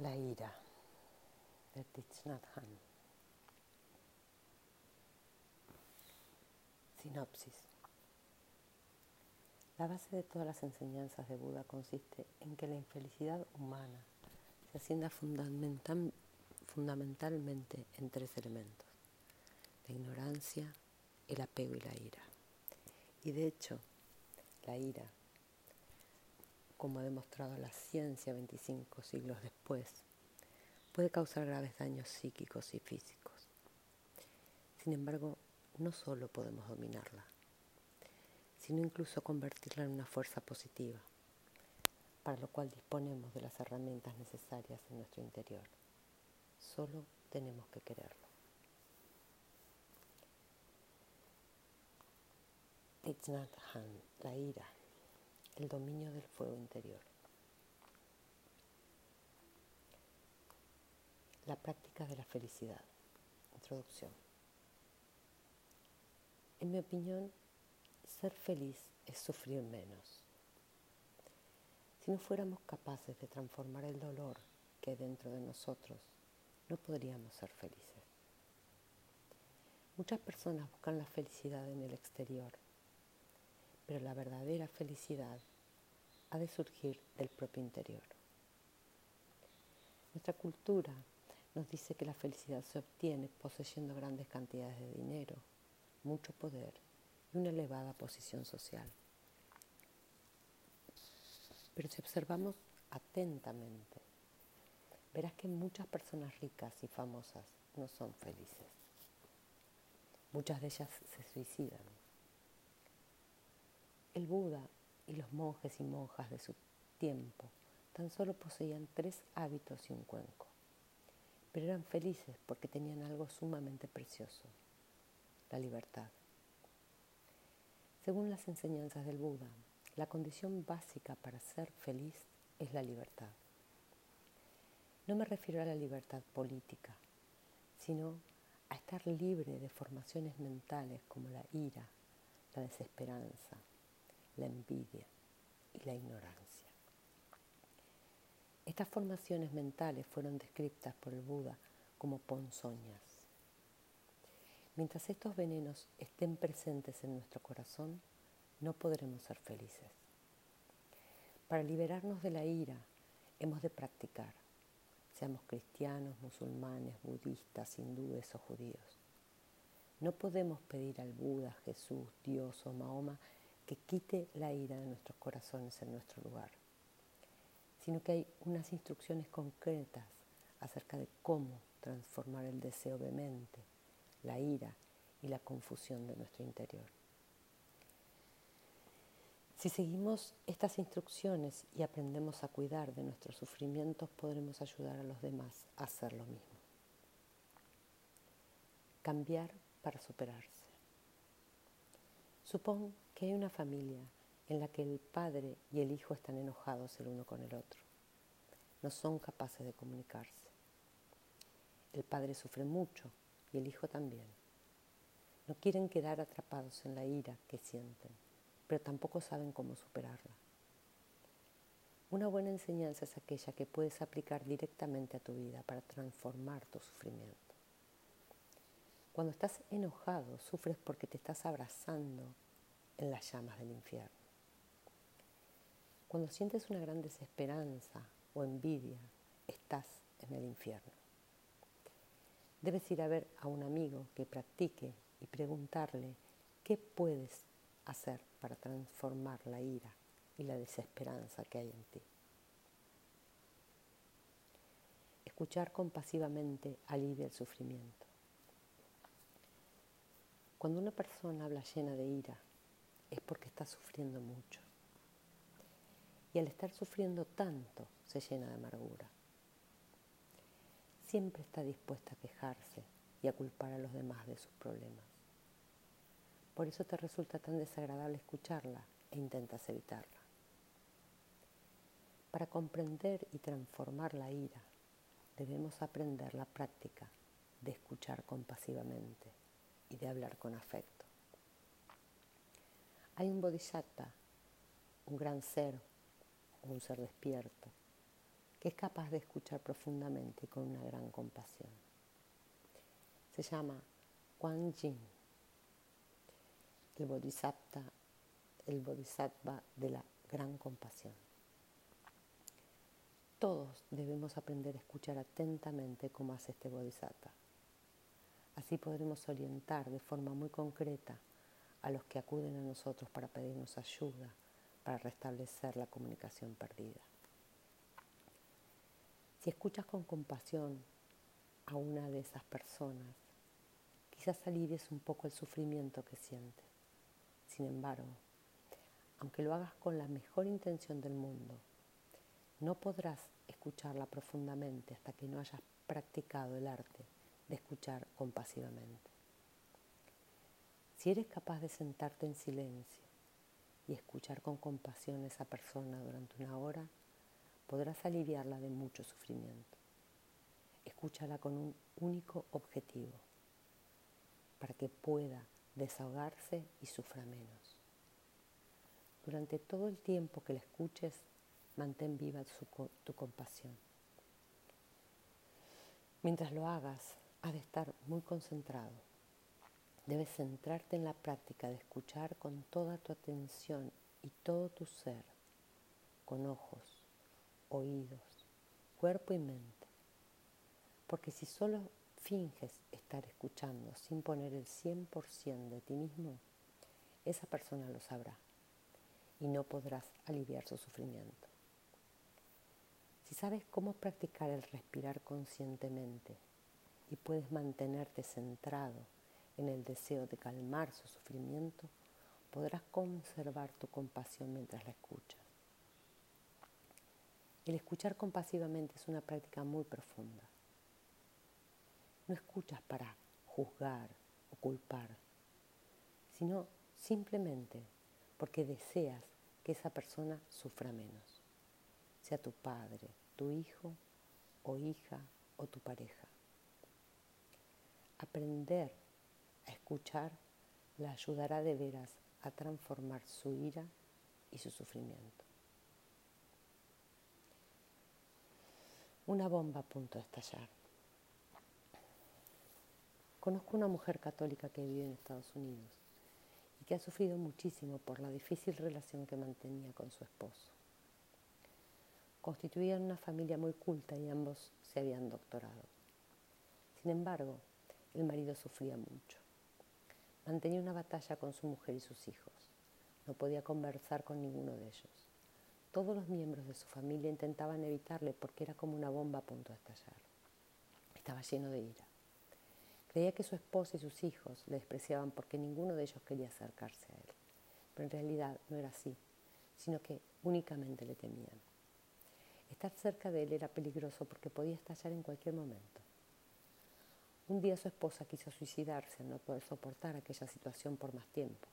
La ira de Hanh. Sinopsis. La base de todas las enseñanzas de Buda consiste en que la infelicidad humana se fundamental, fundamentalmente en tres elementos, la ignorancia, el apego y la ira. Y de hecho, la ira como ha demostrado la ciencia 25 siglos después, puede causar graves daños psíquicos y físicos. Sin embargo, no solo podemos dominarla, sino incluso convertirla en una fuerza positiva, para lo cual disponemos de las herramientas necesarias en nuestro interior. Solo tenemos que quererlo. It's not Han, la ira el dominio del fuego interior. La práctica de la felicidad. Introducción. En mi opinión, ser feliz es sufrir menos. Si no fuéramos capaces de transformar el dolor que hay dentro de nosotros, no podríamos ser felices. Muchas personas buscan la felicidad en el exterior pero la verdadera felicidad ha de surgir del propio interior. Nuestra cultura nos dice que la felicidad se obtiene poseyendo grandes cantidades de dinero, mucho poder y una elevada posición social. Pero si observamos atentamente, verás que muchas personas ricas y famosas no son felices. Muchas de ellas se suicidan el Buda y los monjes y monjas de su tiempo tan solo poseían tres hábitos y un cuenco, pero eran felices porque tenían algo sumamente precioso, la libertad. Según las enseñanzas del Buda, la condición básica para ser feliz es la libertad. No me refiero a la libertad política, sino a estar libre de formaciones mentales como la ira, la desesperanza, la envidia y la ignorancia. Estas formaciones mentales fueron descritas por el Buda como ponzoñas. Mientras estos venenos estén presentes en nuestro corazón, no podremos ser felices. Para liberarnos de la ira, hemos de practicar, seamos cristianos, musulmanes, budistas, hindúes o judíos. No podemos pedir al Buda, Jesús, Dios o Mahoma que quite la ira de nuestros corazones en nuestro lugar, sino que hay unas instrucciones concretas acerca de cómo transformar el deseo vehemente, la ira y la confusión de nuestro interior. Si seguimos estas instrucciones y aprendemos a cuidar de nuestros sufrimientos, podremos ayudar a los demás a hacer lo mismo. Cambiar para superarse. Supón que hay una familia en la que el padre y el hijo están enojados el uno con el otro. No son capaces de comunicarse. El padre sufre mucho y el hijo también. No quieren quedar atrapados en la ira que sienten, pero tampoco saben cómo superarla. Una buena enseñanza es aquella que puedes aplicar directamente a tu vida para transformar tu sufrimiento. Cuando estás enojado, sufres porque te estás abrazando en las llamas del infierno. Cuando sientes una gran desesperanza o envidia, estás en el infierno. Debes ir a ver a un amigo que practique y preguntarle qué puedes hacer para transformar la ira y la desesperanza que hay en ti. Escuchar compasivamente alivia el sufrimiento. Cuando una persona habla llena de ira, es porque está sufriendo mucho. Y al estar sufriendo tanto, se llena de amargura. Siempre está dispuesta a quejarse y a culpar a los demás de sus problemas. Por eso te resulta tan desagradable escucharla e intentas evitarla. Para comprender y transformar la ira, debemos aprender la práctica de escuchar compasivamente y de hablar con afecto. Hay un bodhisattva, un gran ser, un ser despierto, que es capaz de escuchar profundamente y con una gran compasión. Se llama Quan Yin, el bodhisattva, el bodhisattva de la gran compasión. Todos debemos aprender a escuchar atentamente como hace este bodhisattva. Así podremos orientar de forma muy concreta a los que acuden a nosotros para pedirnos ayuda para restablecer la comunicación perdida. Si escuchas con compasión a una de esas personas, quizás alivies un poco el sufrimiento que siente. Sin embargo, aunque lo hagas con la mejor intención del mundo, no podrás escucharla profundamente hasta que no hayas practicado el arte de escuchar compasivamente. Si eres capaz de sentarte en silencio y escuchar con compasión a esa persona durante una hora, podrás aliviarla de mucho sufrimiento. Escúchala con un único objetivo, para que pueda desahogarse y sufra menos. Durante todo el tiempo que la escuches, mantén viva tu compasión. Mientras lo hagas, has de estar muy concentrado. Debes centrarte en la práctica de escuchar con toda tu atención y todo tu ser, con ojos, oídos, cuerpo y mente. Porque si solo finges estar escuchando sin poner el 100% de ti mismo, esa persona lo sabrá y no podrás aliviar su sufrimiento. Si sabes cómo practicar el respirar conscientemente y puedes mantenerte centrado en el deseo de calmar su sufrimiento, podrás conservar tu compasión mientras la escuchas. El escuchar compasivamente es una práctica muy profunda. No escuchas para juzgar o culpar, sino simplemente porque deseas que esa persona sufra menos, sea tu padre, tu hijo o hija o tu pareja. Aprender a escuchar la ayudará de veras a transformar su ira y su sufrimiento. Una bomba a punto de estallar. Conozco una mujer católica que vive en Estados Unidos y que ha sufrido muchísimo por la difícil relación que mantenía con su esposo. Constituían una familia muy culta y ambos se habían doctorado. Sin embargo, el marido sufría mucho. Mantenía una batalla con su mujer y sus hijos. No podía conversar con ninguno de ellos. Todos los miembros de su familia intentaban evitarle porque era como una bomba a punto de estallar. Estaba lleno de ira. Creía que su esposa y sus hijos le despreciaban porque ninguno de ellos quería acercarse a él. Pero en realidad no era así, sino que únicamente le temían. Estar cerca de él era peligroso porque podía estallar en cualquier momento. Un día su esposa quiso suicidarse al no poder soportar aquella situación por más tiempo.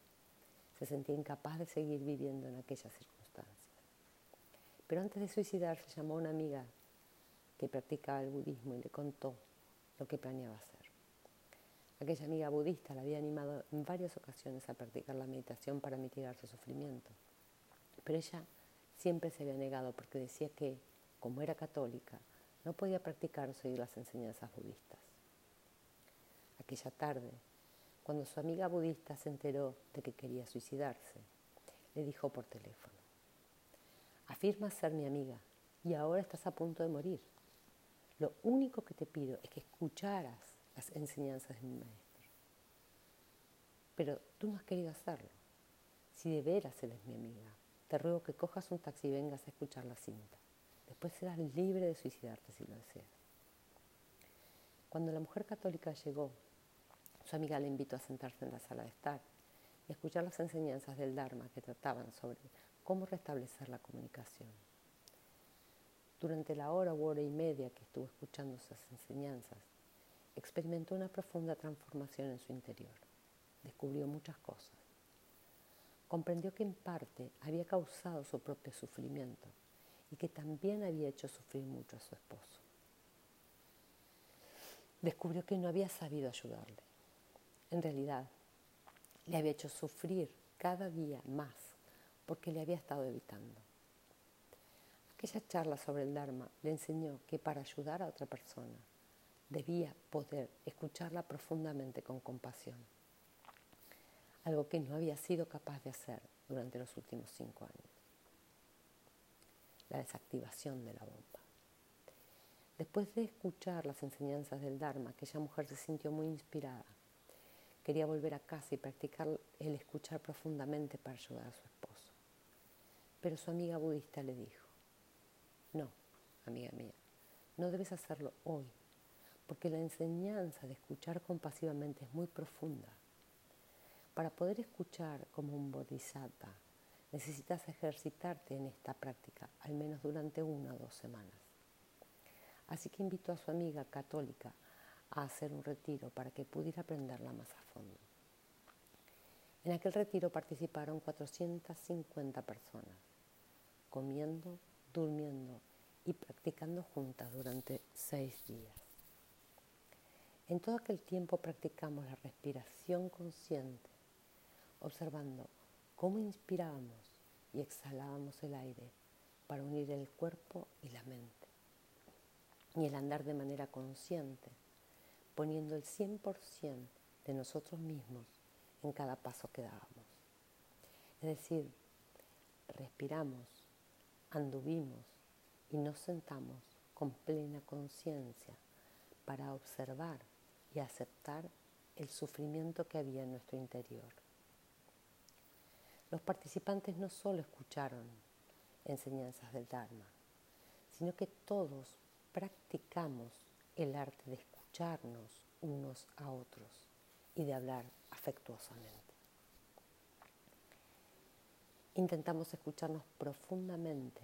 Se sentía incapaz de seguir viviendo en aquellas circunstancias. Pero antes de suicidarse llamó a una amiga que practicaba el budismo y le contó lo que planeaba hacer. Aquella amiga budista la había animado en varias ocasiones a practicar la meditación para mitigar su sufrimiento. Pero ella siempre se había negado porque decía que, como era católica, no podía practicar o seguir las enseñanzas budistas aquella tarde, cuando su amiga budista se enteró de que quería suicidarse, le dijo por teléfono, afirmas ser mi amiga y ahora estás a punto de morir. Lo único que te pido es que escucharas las enseñanzas de mi maestro. Pero tú no has querido hacerlo. Si de veras eres mi amiga, te ruego que cojas un taxi y vengas a escuchar la cinta. Después serás libre de suicidarte si lo deseas. Cuando la mujer católica llegó su amiga le invitó a sentarse en la sala de estar y escuchar las enseñanzas del Dharma que trataban sobre cómo restablecer la comunicación. Durante la hora u hora y media que estuvo escuchando esas enseñanzas, experimentó una profunda transformación en su interior. Descubrió muchas cosas. Comprendió que en parte había causado su propio sufrimiento y que también había hecho sufrir mucho a su esposo. Descubrió que no había sabido ayudarle en realidad le había hecho sufrir cada día más porque le había estado evitando. Aquella charla sobre el Dharma le enseñó que para ayudar a otra persona debía poder escucharla profundamente con compasión, algo que no había sido capaz de hacer durante los últimos cinco años. La desactivación de la bomba. Después de escuchar las enseñanzas del Dharma, aquella mujer se sintió muy inspirada. Quería volver a casa y practicar el escuchar profundamente para ayudar a su esposo. Pero su amiga budista le dijo, no, amiga mía, no debes hacerlo hoy, porque la enseñanza de escuchar compasivamente es muy profunda. Para poder escuchar como un bodhisattva, necesitas ejercitarte en esta práctica, al menos durante una o dos semanas. Así que invitó a su amiga católica a hacer un retiro para que pudiera aprenderla más a fondo. En aquel retiro participaron 450 personas, comiendo, durmiendo y practicando juntas durante seis días. En todo aquel tiempo practicamos la respiración consciente, observando cómo inspirábamos y exhalábamos el aire para unir el cuerpo y la mente y el andar de manera consciente, poniendo el 100% de nosotros mismos en cada paso que dábamos. Es decir, respiramos, anduvimos y nos sentamos con plena conciencia para observar y aceptar el sufrimiento que había en nuestro interior. Los participantes no solo escucharon enseñanzas del Dharma, sino que todos practicamos el arte de escucharnos unos a otros y de hablar afectuosamente. Intentamos escucharnos profundamente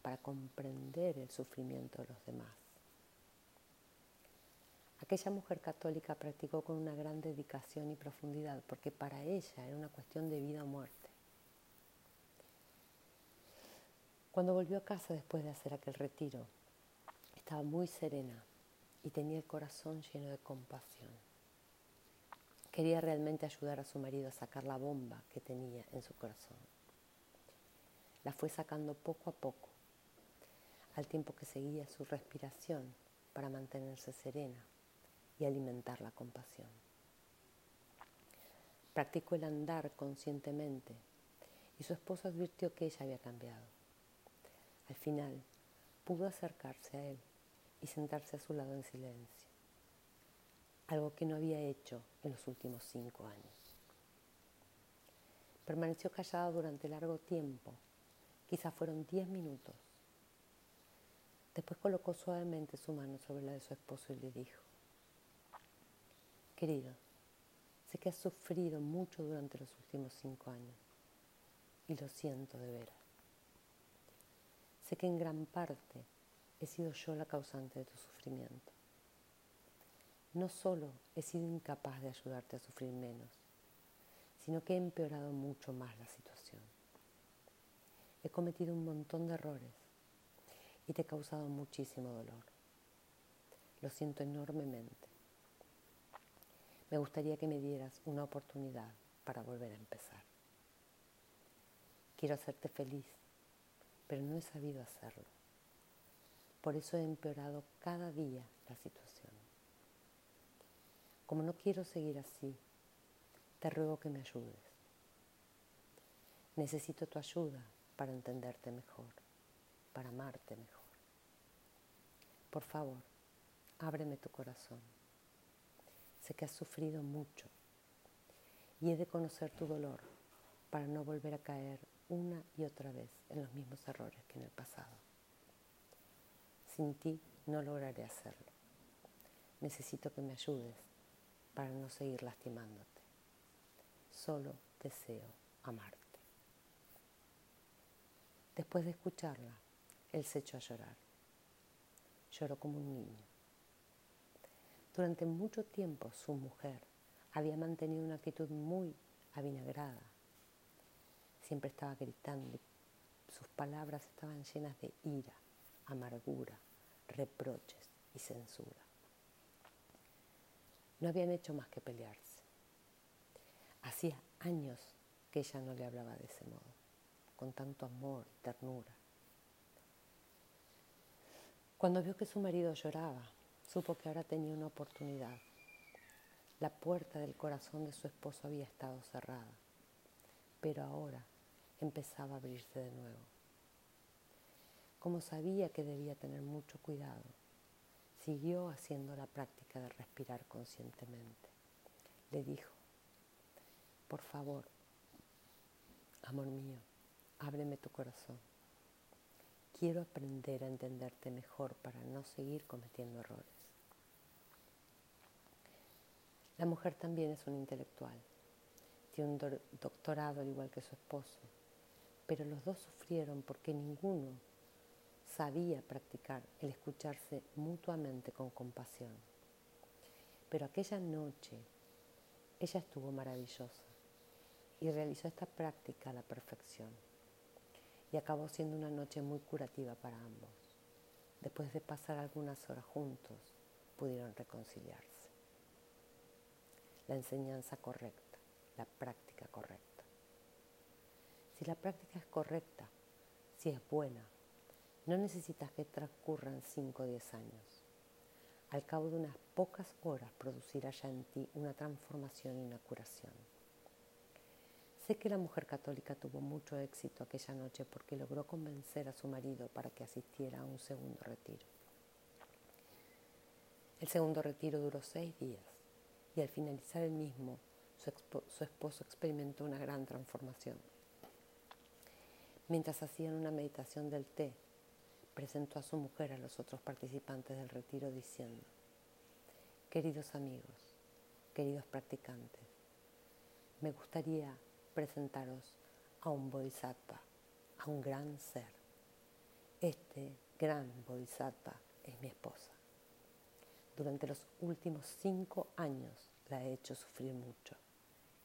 para comprender el sufrimiento de los demás. Aquella mujer católica practicó con una gran dedicación y profundidad porque para ella era una cuestión de vida o muerte. Cuando volvió a casa después de hacer aquel retiro, estaba muy serena y tenía el corazón lleno de compasión. Quería realmente ayudar a su marido a sacar la bomba que tenía en su corazón. La fue sacando poco a poco, al tiempo que seguía su respiración para mantenerse serena y alimentar la compasión. Practicó el andar conscientemente y su esposo advirtió que ella había cambiado. Al final pudo acercarse a él y sentarse a su lado en silencio, algo que no había hecho en los últimos cinco años. Permaneció callado durante largo tiempo, quizás fueron diez minutos. Después colocó suavemente su mano sobre la de su esposo y le dijo, querido, sé que has sufrido mucho durante los últimos cinco años y lo siento de veras. Sé que en gran parte he sido yo la causante de tu sufrimiento. No solo he sido incapaz de ayudarte a sufrir menos, sino que he empeorado mucho más la situación. He cometido un montón de errores y te he causado muchísimo dolor. Lo siento enormemente. Me gustaría que me dieras una oportunidad para volver a empezar. Quiero hacerte feliz, pero no he sabido hacerlo. Por eso he empeorado cada día la situación. Como no quiero seguir así, te ruego que me ayudes. Necesito tu ayuda para entenderte mejor, para amarte mejor. Por favor, ábreme tu corazón. Sé que has sufrido mucho y he de conocer tu dolor para no volver a caer una y otra vez en los mismos errores que en el pasado. Sin ti no lograré hacerlo. Necesito que me ayudes para no seguir lastimándote. Solo deseo amarte. Después de escucharla, él se echó a llorar. Lloró como un niño. Durante mucho tiempo su mujer había mantenido una actitud muy avinagrada. Siempre estaba gritando sus palabras estaban llenas de ira amargura, reproches y censura. No habían hecho más que pelearse. Hacía años que ella no le hablaba de ese modo, con tanto amor y ternura. Cuando vio que su marido lloraba, supo que ahora tenía una oportunidad. La puerta del corazón de su esposo había estado cerrada, pero ahora empezaba a abrirse de nuevo. Como sabía que debía tener mucho cuidado, siguió haciendo la práctica de respirar conscientemente. Le dijo, por favor, amor mío, ábreme tu corazón. Quiero aprender a entenderte mejor para no seguir cometiendo errores. La mujer también es un intelectual. Tiene un doctorado al igual que su esposo, pero los dos sufrieron porque ninguno sabía practicar el escucharse mutuamente con compasión. Pero aquella noche ella estuvo maravillosa y realizó esta práctica a la perfección. Y acabó siendo una noche muy curativa para ambos. Después de pasar algunas horas juntos, pudieron reconciliarse. La enseñanza correcta, la práctica correcta. Si la práctica es correcta, si es buena, no necesitas que transcurran 5 o 10 años. Al cabo de unas pocas horas producirá ya en ti una transformación y una curación. Sé que la mujer católica tuvo mucho éxito aquella noche porque logró convencer a su marido para que asistiera a un segundo retiro. El segundo retiro duró seis días y al finalizar el mismo, su, su esposo experimentó una gran transformación. Mientras hacían una meditación del té, presentó a su mujer a los otros participantes del retiro diciendo, queridos amigos, queridos practicantes, me gustaría presentaros a un bodhisattva, a un gran ser. Este gran bodhisattva es mi esposa. Durante los últimos cinco años la he hecho sufrir mucho.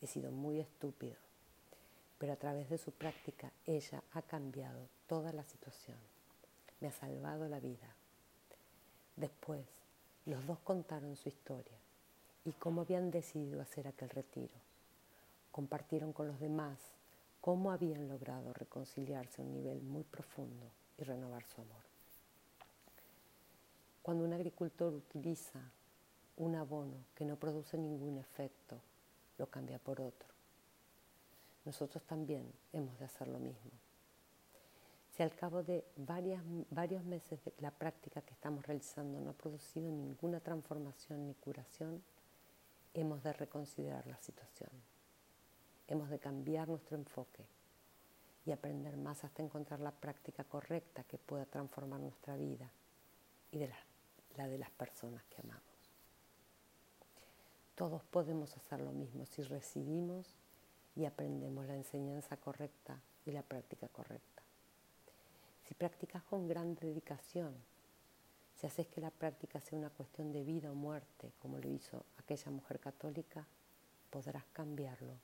He sido muy estúpido, pero a través de su práctica ella ha cambiado toda la situación me ha salvado la vida. Después, los dos contaron su historia y cómo habían decidido hacer aquel retiro. Compartieron con los demás cómo habían logrado reconciliarse a un nivel muy profundo y renovar su amor. Cuando un agricultor utiliza un abono que no produce ningún efecto, lo cambia por otro. Nosotros también hemos de hacer lo mismo. Si al cabo de varios meses de la práctica que estamos realizando no ha producido ninguna transformación ni curación, hemos de reconsiderar la situación. Hemos de cambiar nuestro enfoque y aprender más hasta encontrar la práctica correcta que pueda transformar nuestra vida y la de las personas que amamos. Todos podemos hacer lo mismo si recibimos y aprendemos la enseñanza correcta y la práctica correcta. Si practicas con gran dedicación, si haces que la práctica sea una cuestión de vida o muerte, como lo hizo aquella mujer católica, podrás cambiarlo.